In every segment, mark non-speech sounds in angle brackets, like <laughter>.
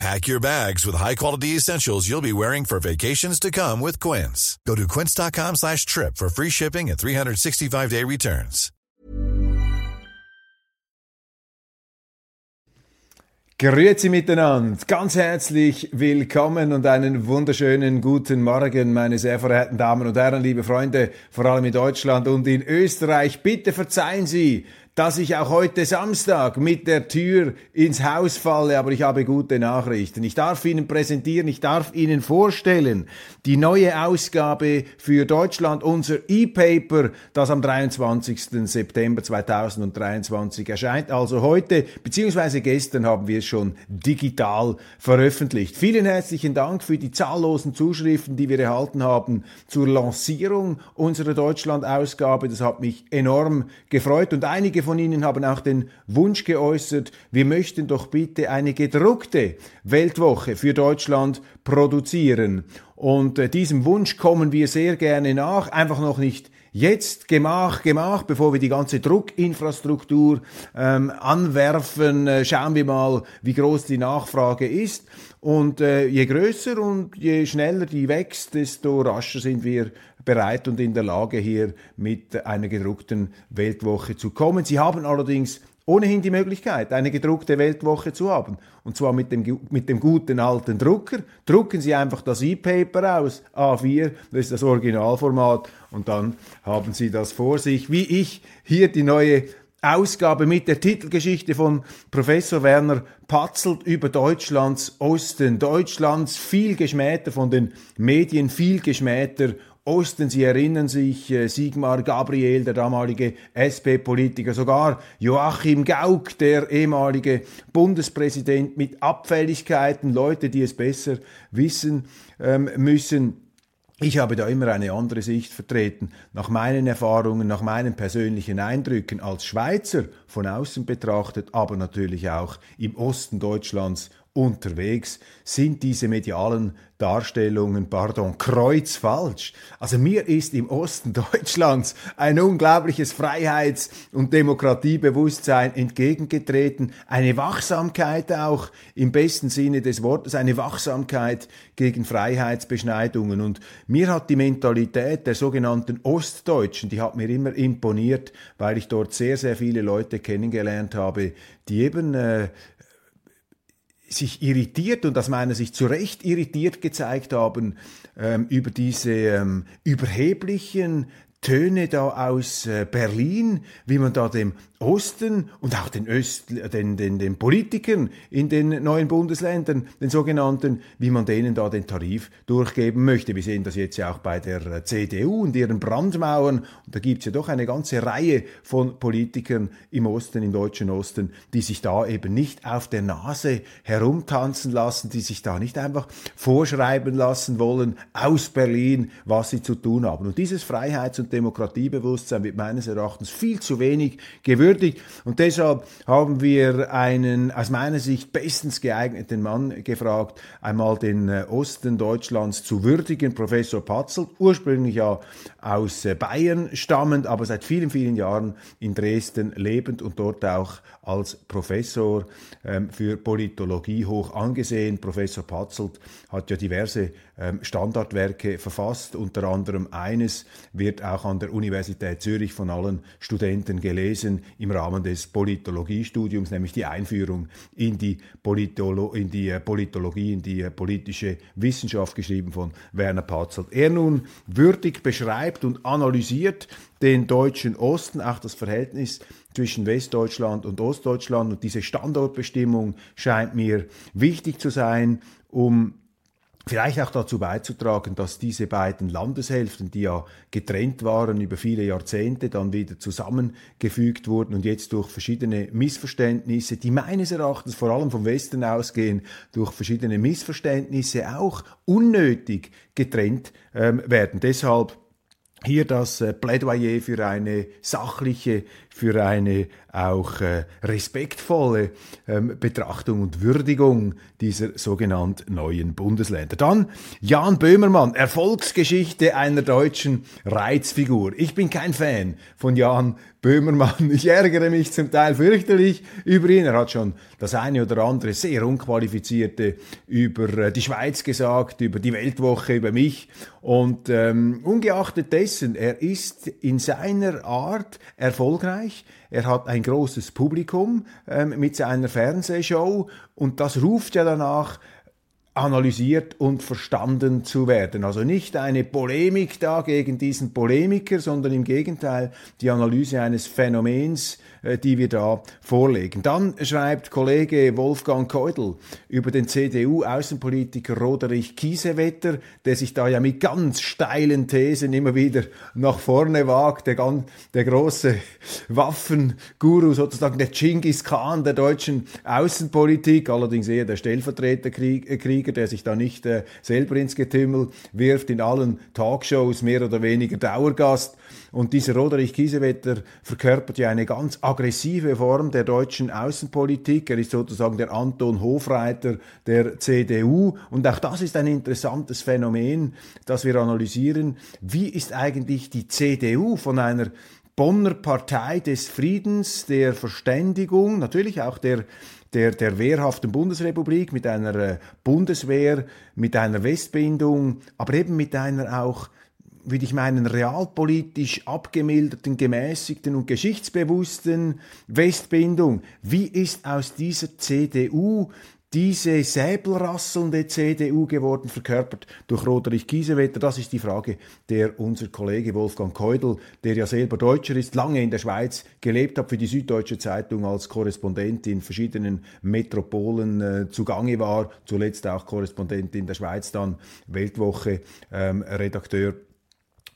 Pack your bags with high-quality essentials you'll be wearing for vacations to come with Quince. Go to quince.com slash trip for free shipping and 365-day returns. Grüezi miteinander, ganz herzlich willkommen und einen wunderschönen guten Morgen, meine sehr verehrten Damen und Herren, liebe Freunde, vor allem in Deutschland und in Österreich. Bitte verzeihen Sie, dass ich auch heute Samstag mit der Tür ins Haus falle, aber ich habe gute Nachrichten. Ich darf Ihnen präsentieren, ich darf Ihnen vorstellen, die neue Ausgabe für Deutschland, unser E-Paper, das am 23. September 2023 erscheint. Also heute, beziehungsweise gestern haben wir es schon digital veröffentlicht. Vielen herzlichen Dank für die zahllosen Zuschriften, die wir erhalten haben zur Lancierung unserer Deutschland-Ausgabe. Das hat mich enorm gefreut und einige von Ihnen haben auch den Wunsch geäußert, wir möchten doch bitte eine gedruckte Weltwoche für Deutschland produzieren. Und äh, diesem Wunsch kommen wir sehr gerne nach, einfach noch nicht jetzt Gemach, Gemach, bevor wir die ganze Druckinfrastruktur ähm, anwerfen, äh, schauen wir mal, wie groß die Nachfrage ist. Und äh, je größer und je schneller die wächst, desto rascher sind wir bereit und in der Lage, hier mit einer gedruckten Weltwoche zu kommen. Sie haben allerdings ohnehin die Möglichkeit, eine gedruckte Weltwoche zu haben. Und zwar mit dem, mit dem guten alten Drucker. Drucken Sie einfach das E-Paper aus, A4, das ist das Originalformat, und dann haben Sie das vor sich, wie ich hier die neue Ausgabe mit der Titelgeschichte von Professor Werner Patzelt über Deutschlands Osten. Deutschlands viel geschmähter von den Medien, viel geschmähter Osten, Sie erinnern sich, äh, Sigmar Gabriel, der damalige SP-Politiker, sogar Joachim Gauck, der ehemalige Bundespräsident mit Abfälligkeiten, Leute, die es besser wissen ähm, müssen. Ich habe da immer eine andere Sicht vertreten. Nach meinen Erfahrungen, nach meinen persönlichen Eindrücken als Schweizer von außen betrachtet, aber natürlich auch im Osten Deutschlands unterwegs, sind diese medialen Darstellungen, pardon, kreuzfalsch. Also mir ist im Osten Deutschlands ein unglaubliches Freiheits- und Demokratiebewusstsein entgegengetreten, eine Wachsamkeit auch im besten Sinne des Wortes, eine Wachsamkeit gegen Freiheitsbeschneidungen. Und mir hat die Mentalität der sogenannten Ostdeutschen, die hat mir immer imponiert, weil ich dort sehr, sehr viele Leute kennengelernt habe, die eben äh, sich irritiert und aus meiner Sicht zu Recht irritiert gezeigt haben ähm, über diese ähm, überheblichen Töne da aus äh, Berlin, wie man da dem Osten und auch den, Öst, den, den, den Politikern in den neuen Bundesländern, den sogenannten, wie man denen da den Tarif durchgeben möchte. Wir sehen das jetzt ja auch bei der äh, CDU und ihren Brandmauern. Und da gibt es ja doch eine ganze Reihe von Politikern im Osten, im deutschen Osten, die sich da eben nicht auf der Nase herumtanzen lassen, die sich da nicht einfach vorschreiben lassen wollen aus Berlin, was sie zu tun haben. Und dieses Freiheits- und Demokratiebewusstsein wird meines Erachtens viel zu wenig gewürdigt. Und deshalb haben wir einen aus meiner Sicht bestens geeigneten Mann gefragt, einmal den äh, Osten Deutschlands zu würdigen, Professor Patzelt, ursprünglich ja aus äh, Bayern stammend, aber seit vielen, vielen Jahren in Dresden lebend und dort auch als Professor ähm, für Politologie hoch angesehen. Professor Patzelt hat ja diverse ähm, Standardwerke verfasst, unter anderem eines wird auch an der Universität Zürich von allen Studenten gelesen im Rahmen des Politologiestudiums, nämlich die Einführung in die, Politolo in die äh, Politologie, in die äh, politische Wissenschaft geschrieben von Werner Patzelt. Er nun würdig beschreibt und analysiert den deutschen Osten, auch das Verhältnis zwischen Westdeutschland und Ostdeutschland. Und diese Standortbestimmung scheint mir wichtig zu sein, um vielleicht auch dazu beizutragen, dass diese beiden Landeshälften, die ja getrennt waren über viele Jahrzehnte, dann wieder zusammengefügt wurden und jetzt durch verschiedene Missverständnisse, die meines Erachtens vor allem vom Westen ausgehen, durch verschiedene Missverständnisse auch unnötig getrennt ähm, werden. Deshalb hier das äh, Plädoyer für eine sachliche, für eine auch äh, respektvolle ähm, Betrachtung und Würdigung dieser sogenannten neuen Bundesländer. Dann Jan Böhmermann, Erfolgsgeschichte einer deutschen Reizfigur. Ich bin kein Fan von Jan Böhmermann. Ich ärgere mich zum Teil fürchterlich über ihn. Er hat schon das eine oder andere sehr unqualifizierte über äh, die Schweiz gesagt, über die Weltwoche, über mich. Und ähm, ungeachtet dessen, er ist in seiner Art erfolgreich. Er hat ein großes Publikum ähm, mit seiner Fernsehshow und das ruft ja danach, analysiert und verstanden zu werden. Also nicht eine Polemik da gegen diesen Polemiker, sondern im Gegenteil die Analyse eines Phänomens, die wir da vorlegen. Dann schreibt Kollege Wolfgang Keudel über den CDU-Außenpolitiker Roderich Kiesewetter, der sich da ja mit ganz steilen Thesen immer wieder nach vorne wagt, der, ganz, der große Waffenguru, sozusagen der Genghis Khan der deutschen Außenpolitik, allerdings eher der Stellvertreterkrieger, der sich da nicht äh, selber ins Getümmel wirft, in allen Talkshows mehr oder weniger Dauergast. Und dieser Roderich Kiesewetter verkörpert ja eine ganz aggressive Form der deutschen Außenpolitik. Er ist sozusagen der Anton Hofreiter der CDU. Und auch das ist ein interessantes Phänomen, das wir analysieren. Wie ist eigentlich die CDU von einer Bonner Partei des Friedens, der Verständigung, natürlich auch der der, der wehrhaften Bundesrepublik mit einer äh, Bundeswehr, mit einer Westbindung, aber eben mit einer auch würde ich meinen, realpolitisch abgemilderten, gemäßigten und geschichtsbewussten Westbindung. Wie ist aus dieser CDU diese säbelrasselnde CDU geworden, verkörpert durch Roderich Kiesewetter? Das ist die Frage, der unser Kollege Wolfgang Keudel, der ja selber Deutscher ist, lange in der Schweiz gelebt hat, für die Süddeutsche Zeitung als Korrespondent in verschiedenen Metropolen äh, zugange war, zuletzt auch Korrespondent in der Schweiz, dann Weltwoche, ähm, Redakteur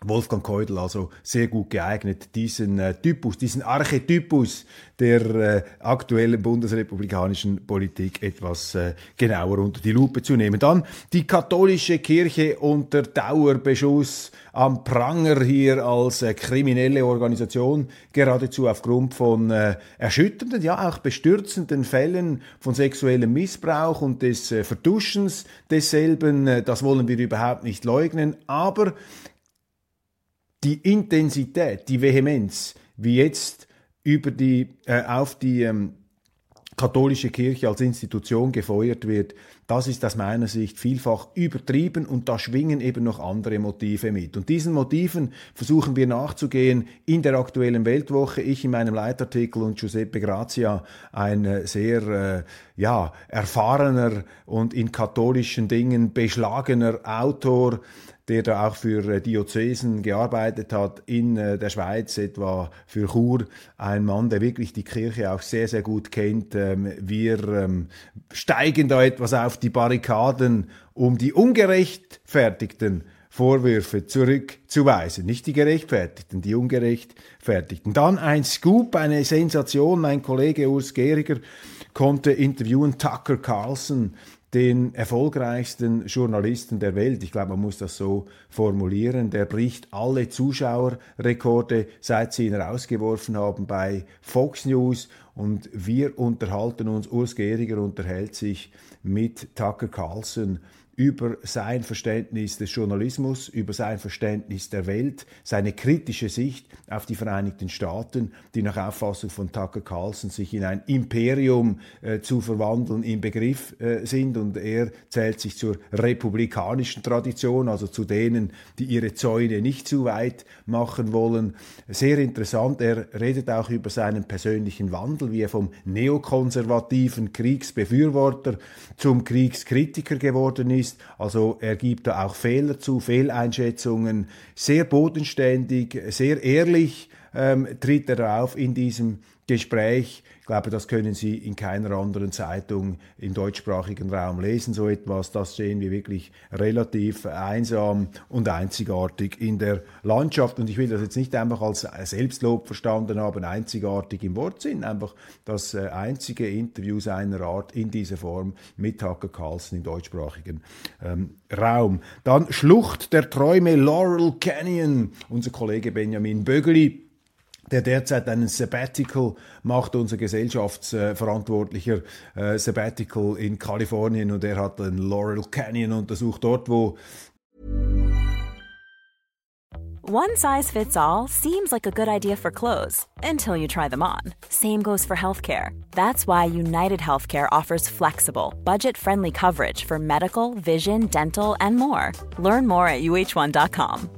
Wolfgang Keudel also sehr gut geeignet, diesen äh, Typus, diesen Archetypus der äh, aktuellen bundesrepublikanischen Politik etwas äh, genauer unter die Lupe zu nehmen. Dann die katholische Kirche unter Dauerbeschuss am Pranger hier als äh, kriminelle Organisation, geradezu aufgrund von äh, erschütternden, ja auch bestürzenden Fällen von sexuellem Missbrauch und des äh, Vertuschens desselben. Das wollen wir überhaupt nicht leugnen, aber die Intensität, die Vehemenz, wie jetzt über die, äh, auf die ähm, katholische Kirche als Institution gefeuert wird, das ist aus meiner Sicht vielfach übertrieben und da schwingen eben noch andere Motive mit. Und diesen Motiven versuchen wir nachzugehen in der aktuellen Weltwoche. Ich in meinem Leitartikel und Giuseppe Grazia, ein äh, sehr äh, ja, erfahrener und in katholischen Dingen beschlagener Autor, der da auch für äh, Diözesen gearbeitet hat in äh, der Schweiz, etwa für Chur, ein Mann, der wirklich die Kirche auch sehr, sehr gut kennt. Ähm, wir ähm, steigen da etwas auf die Barrikaden, um die ungerechtfertigten Vorwürfe zurückzuweisen. Nicht die gerechtfertigten, die ungerechtfertigten. Dann ein Scoop, eine Sensation. Mein Kollege Urs Gehriger konnte interviewen Tucker Carlson, den erfolgreichsten Journalisten der Welt. Ich glaube, man muss das so formulieren. Der bricht alle Zuschauerrekorde, seit sie ihn rausgeworfen haben bei Fox News. Und wir unterhalten uns, Urs Gehriger unterhält sich mit Tucker Carlson über sein Verständnis des Journalismus, über sein Verständnis der Welt, seine kritische Sicht auf die Vereinigten Staaten, die nach Auffassung von Tucker Carlson sich in ein Imperium äh, zu verwandeln im Begriff äh, sind. Und er zählt sich zur republikanischen Tradition, also zu denen, die ihre Zäune nicht zu weit machen wollen. Sehr interessant, er redet auch über seinen persönlichen Wandel, wie er vom neokonservativen Kriegsbefürworter zum Kriegskritiker geworden ist ist. Also er gibt da auch Fehler zu, Fehleinschätzungen, sehr bodenständig, sehr ehrlich, ähm, tritt er auf in diesem Gespräch. Ich glaube, das können Sie in keiner anderen Zeitung im deutschsprachigen Raum lesen, so etwas. Das sehen wir wirklich relativ einsam und einzigartig in der Landschaft. Und ich will das jetzt nicht einfach als Selbstlob verstanden haben, einzigartig im Wortsinn, einfach das äh, einzige Interview seiner Art in dieser Form mit Tucker Carlson im deutschsprachigen ähm, Raum. Dann Schlucht der Träume Laurel Canyon. Unser Kollege Benjamin Bögeli der derzeit einen Sabbatical macht, unser Gesellschaftsverantwortlicher äh, Sabbatical in Kalifornien und er hat den Laurel Canyon untersucht, dort wo One size fits all seems like a good idea for clothes until you try them on. Same goes for healthcare. That's why United Healthcare offers flexible, budget-friendly coverage for medical, vision, dental, and more. Learn more at uh1.com.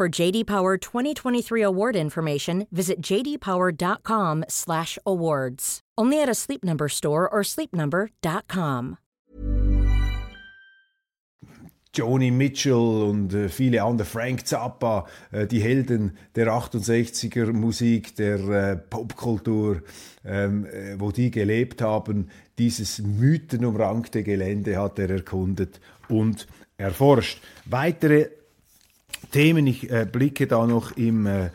For JD Power 2023 award information, visit jdpower.com/awards. Only at a Sleep Number store or sleepnumber.com. Joni Mitchell und äh, viele andere, Frank Zappa, äh, die Helden der 68er Musik, der äh, Popkultur, ähm, äh, wo die gelebt haben, dieses mythenumrankte Gelände hat er erkundet und erforscht. Weitere Themen. Ich äh, blicke da noch im, äh,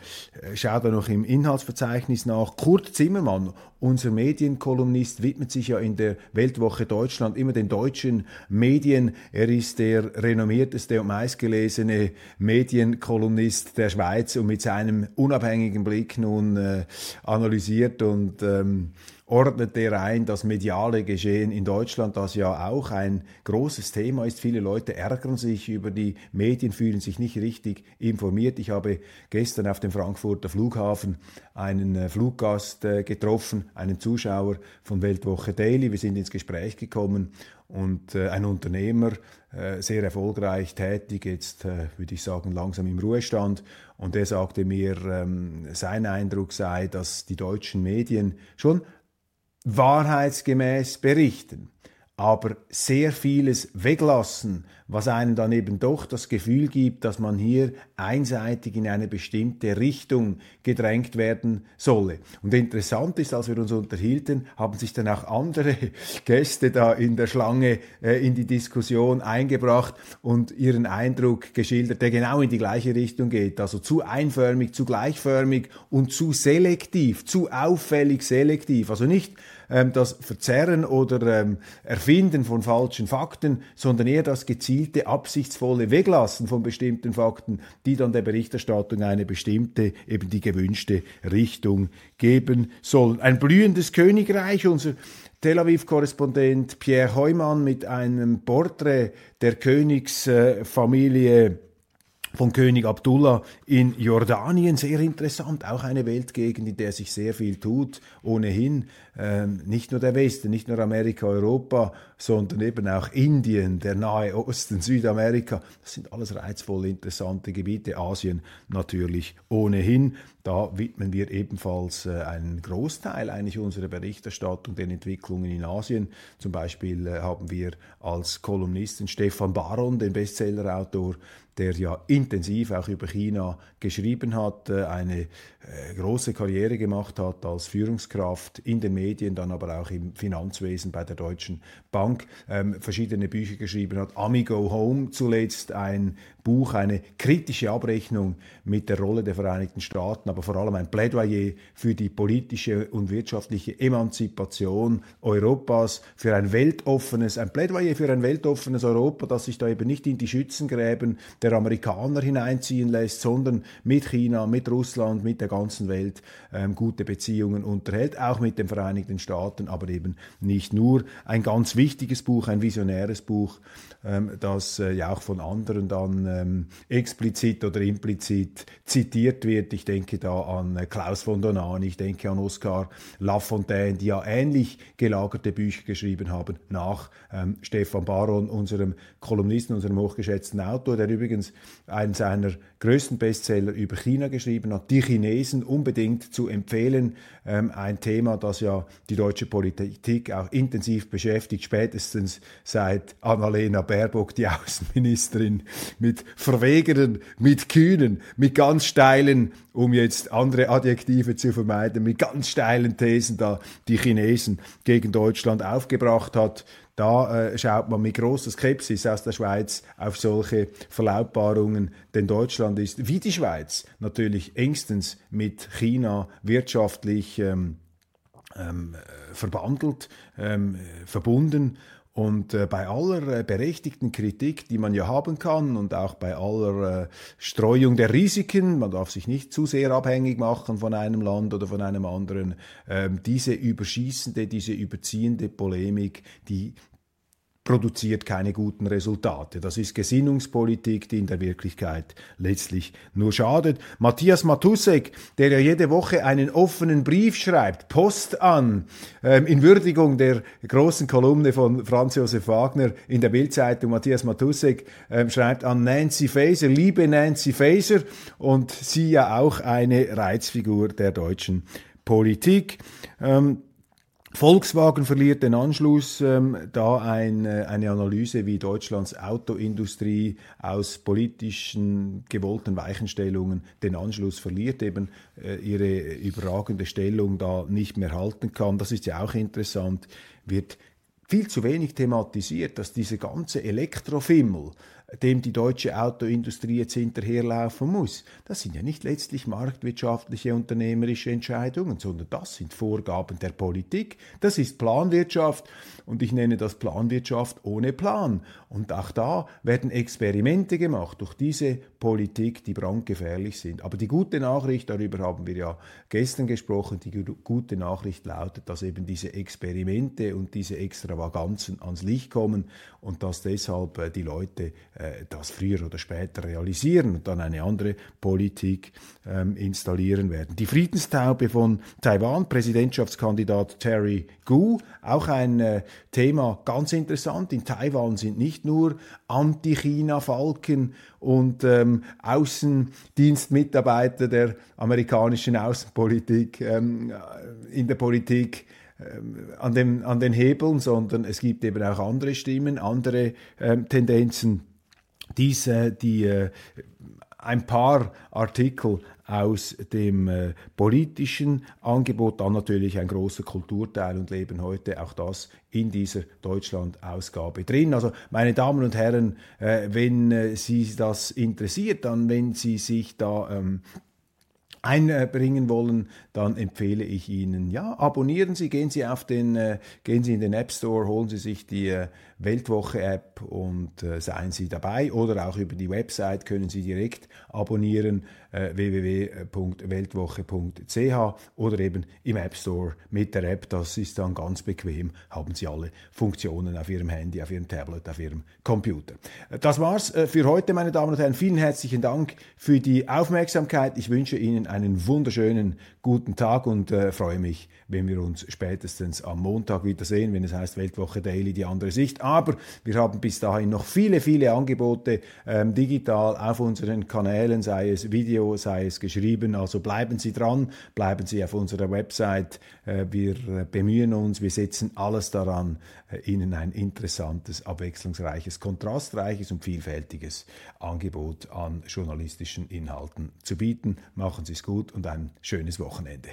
schaue da noch im Inhaltsverzeichnis nach. Kurt Zimmermann, unser Medienkolumnist, widmet sich ja in der Weltwoche Deutschland immer den deutschen Medien. Er ist der renommierteste und meistgelesene Medienkolumnist der Schweiz und mit seinem unabhängigen Blick nun äh, analysiert und ähm, ordnet er ein das mediale Geschehen in Deutschland, das ja auch ein großes Thema ist. Viele Leute ärgern sich über die Medien, fühlen sich nicht richtig informiert. Ich habe gestern auf dem Frankfurter Flughafen einen äh, Fluggast äh, getroffen, einen Zuschauer von Weltwoche Daily. Wir sind ins Gespräch gekommen und äh, ein Unternehmer, sehr erfolgreich tätig, jetzt würde ich sagen langsam im Ruhestand. Und er sagte mir, ähm, sein Eindruck sei, dass die deutschen Medien schon wahrheitsgemäß berichten, aber sehr vieles weglassen, was einem dann eben doch das Gefühl gibt, dass man hier einseitig in eine bestimmte Richtung gedrängt werden solle. Und interessant ist, als wir uns unterhielten, haben sich dann auch andere <laughs> Gäste da in der Schlange äh, in die Diskussion eingebracht und ihren Eindruck geschildert, der genau in die gleiche Richtung geht. Also zu einförmig, zu gleichförmig und zu selektiv, zu auffällig selektiv. Also nicht ähm, das Verzerren oder ähm, Erfinden von falschen Fakten, sondern eher das gezielte, absichtsvolle Weglassen von bestimmten Fakten, die dann der Berichterstattung eine bestimmte, eben die gewünschte Richtung geben sollen. Ein blühendes Königreich, unser Tel Aviv-Korrespondent Pierre Heumann mit einem Porträt der Königsfamilie von König Abdullah in Jordanien. Sehr interessant, auch eine Weltgegend, in der sich sehr viel tut. Ohnehin ähm, nicht nur der Westen, nicht nur Amerika, Europa, sondern eben auch Indien, der Nahe Osten, <laughs> Südamerika. Das sind alles reizvolle, interessante Gebiete. Asien natürlich ohnehin. Da widmen wir ebenfalls äh, einen Großteil eigentlich unserer Berichterstattung den Entwicklungen in Asien. Zum Beispiel äh, haben wir als Kolumnisten Stefan Baron, den Bestsellerautor, der ja intensiv auch über China geschrieben hat, äh, eine äh, große Karriere gemacht hat als Führungskraft in den Medien, dann aber auch im Finanzwesen bei der Deutschen Bank, ähm, verschiedene Bücher geschrieben hat. Amigo Home zuletzt ein Buch, eine kritische Abrechnung mit der Rolle der Vereinigten Staaten, aber vor allem ein Plädoyer für die politische und wirtschaftliche Emanzipation Europas, für ein weltoffenes, ein Plädoyer für ein weltoffenes Europa, das sich da eben nicht in die Schützengräben der Amerikaner hineinziehen lässt, sondern mit China, mit Russland, mit der ganzen Welt ähm, gute Beziehungen unterhält, auch mit den Vereinigten Staaten, aber eben nicht nur. Ein ganz wichtiges Buch, ein visionäres Buch, ähm, das äh, ja auch von anderen dann ähm, explizit oder implizit zitiert wird. Ich denke da an äh, Klaus von Donan, ich denke an Oskar Lafontaine, die ja ähnlich gelagerte Bücher geschrieben haben nach ähm, Stefan Baron, unserem Kolumnisten, unserem hochgeschätzten Autor, der übrigens einen seiner größten Bestseller über China geschrieben hat, Die Chinesen unbedingt zu empfehlen. Ähm, ein Thema, das ja die deutsche Politik auch intensiv beschäftigt, spätestens seit Annalena Baerbock, die <laughs> Außenministerin, mit verwegenen, mit kühnen, mit ganz steilen, um jetzt andere Adjektive zu vermeiden, mit ganz steilen Thesen da die Chinesen gegen Deutschland aufgebracht hat. Da äh, schaut man mit großer Skepsis aus der Schweiz auf solche Verlautbarungen, denn Deutschland ist wie die Schweiz natürlich engstens mit China wirtschaftlich ähm, ähm, verbandelt, ähm, verbunden. Und äh, bei aller äh, berechtigten Kritik, die man ja haben kann und auch bei aller äh, Streuung der Risiken, man darf sich nicht zu sehr abhängig machen von einem Land oder von einem anderen, ähm, diese überschießende, diese überziehende Polemik, die produziert keine guten Resultate. Das ist Gesinnungspolitik, die in der Wirklichkeit letztlich nur schadet. Matthias Matusek, der ja jede Woche einen offenen Brief schreibt, Post an, ähm, in Würdigung der großen Kolumne von Franz Josef Wagner in der Bildzeitung. Matthias Matusek ähm, schreibt an Nancy Faeser, liebe Nancy Faeser, und sie ja auch eine Reizfigur der deutschen Politik. Ähm, Volkswagen verliert den Anschluss, ähm, da ein, äh, eine Analyse, wie Deutschlands Autoindustrie aus politischen gewollten Weichenstellungen den Anschluss verliert, eben äh, ihre überragende Stellung da nicht mehr halten kann. Das ist ja auch interessant, wird viel zu wenig thematisiert, dass diese ganze Elektrofimmel, dem die deutsche Autoindustrie jetzt hinterherlaufen muss. Das sind ja nicht letztlich marktwirtschaftliche unternehmerische Entscheidungen, sondern das sind Vorgaben der Politik. Das ist Planwirtschaft und ich nenne das Planwirtschaft ohne Plan. Und auch da werden Experimente gemacht durch diese Politik, die brandgefährlich sind. Aber die gute Nachricht, darüber haben wir ja gestern gesprochen, die gute Nachricht lautet, dass eben diese Experimente und diese Extravaganzen ans Licht kommen und dass deshalb äh, die Leute das früher oder später realisieren und dann eine andere Politik ähm, installieren werden. Die Friedenstaube von Taiwan, Präsidentschaftskandidat Terry Gu, auch ein äh, Thema ganz interessant. In Taiwan sind nicht nur Anti-China-Falken und ähm, Außendienstmitarbeiter der amerikanischen Außenpolitik ähm, in der Politik ähm, an, dem, an den Hebeln, sondern es gibt eben auch andere Stimmen, andere ähm, Tendenzen. Diese, die äh, ein paar Artikel aus dem äh, politischen Angebot, dann natürlich ein großer Kulturteil und leben heute auch das in dieser Deutschland-Ausgabe drin. Also meine Damen und Herren, äh, wenn äh, Sie das interessiert, dann wenn Sie sich da ähm, einbringen wollen, dann empfehle ich Ihnen, ja, abonnieren Sie, gehen Sie auf den, äh, gehen Sie in den App Store, holen Sie sich die äh, Weltwoche-App und äh, seien Sie dabei. Oder auch über die Website können Sie direkt abonnieren www.weltwoche.ch oder eben im App Store mit der App. Das ist dann ganz bequem, haben Sie alle Funktionen auf Ihrem Handy, auf Ihrem Tablet, auf Ihrem Computer. Das war's äh, für heute, meine Damen und Herren. Vielen herzlichen Dank für die Aufmerksamkeit. Ich wünsche Ihnen einen wunderschönen guten Tag und äh, freue mich, wenn wir uns spätestens am Montag wiedersehen, wenn es heißt Weltwoche Daily, die andere Sicht. Aber wir haben bis dahin noch viele, viele Angebote ähm, digital auf unseren Kanälen, sei es Video, sei es geschrieben. Also bleiben Sie dran, bleiben Sie auf unserer Website. Äh, wir äh, bemühen uns, wir setzen alles daran, äh, Ihnen ein interessantes, abwechslungsreiches, kontrastreiches und vielfältiges Angebot an journalistischen Inhalten zu bieten. Machen Sie es gut und ein schönes Wochenende.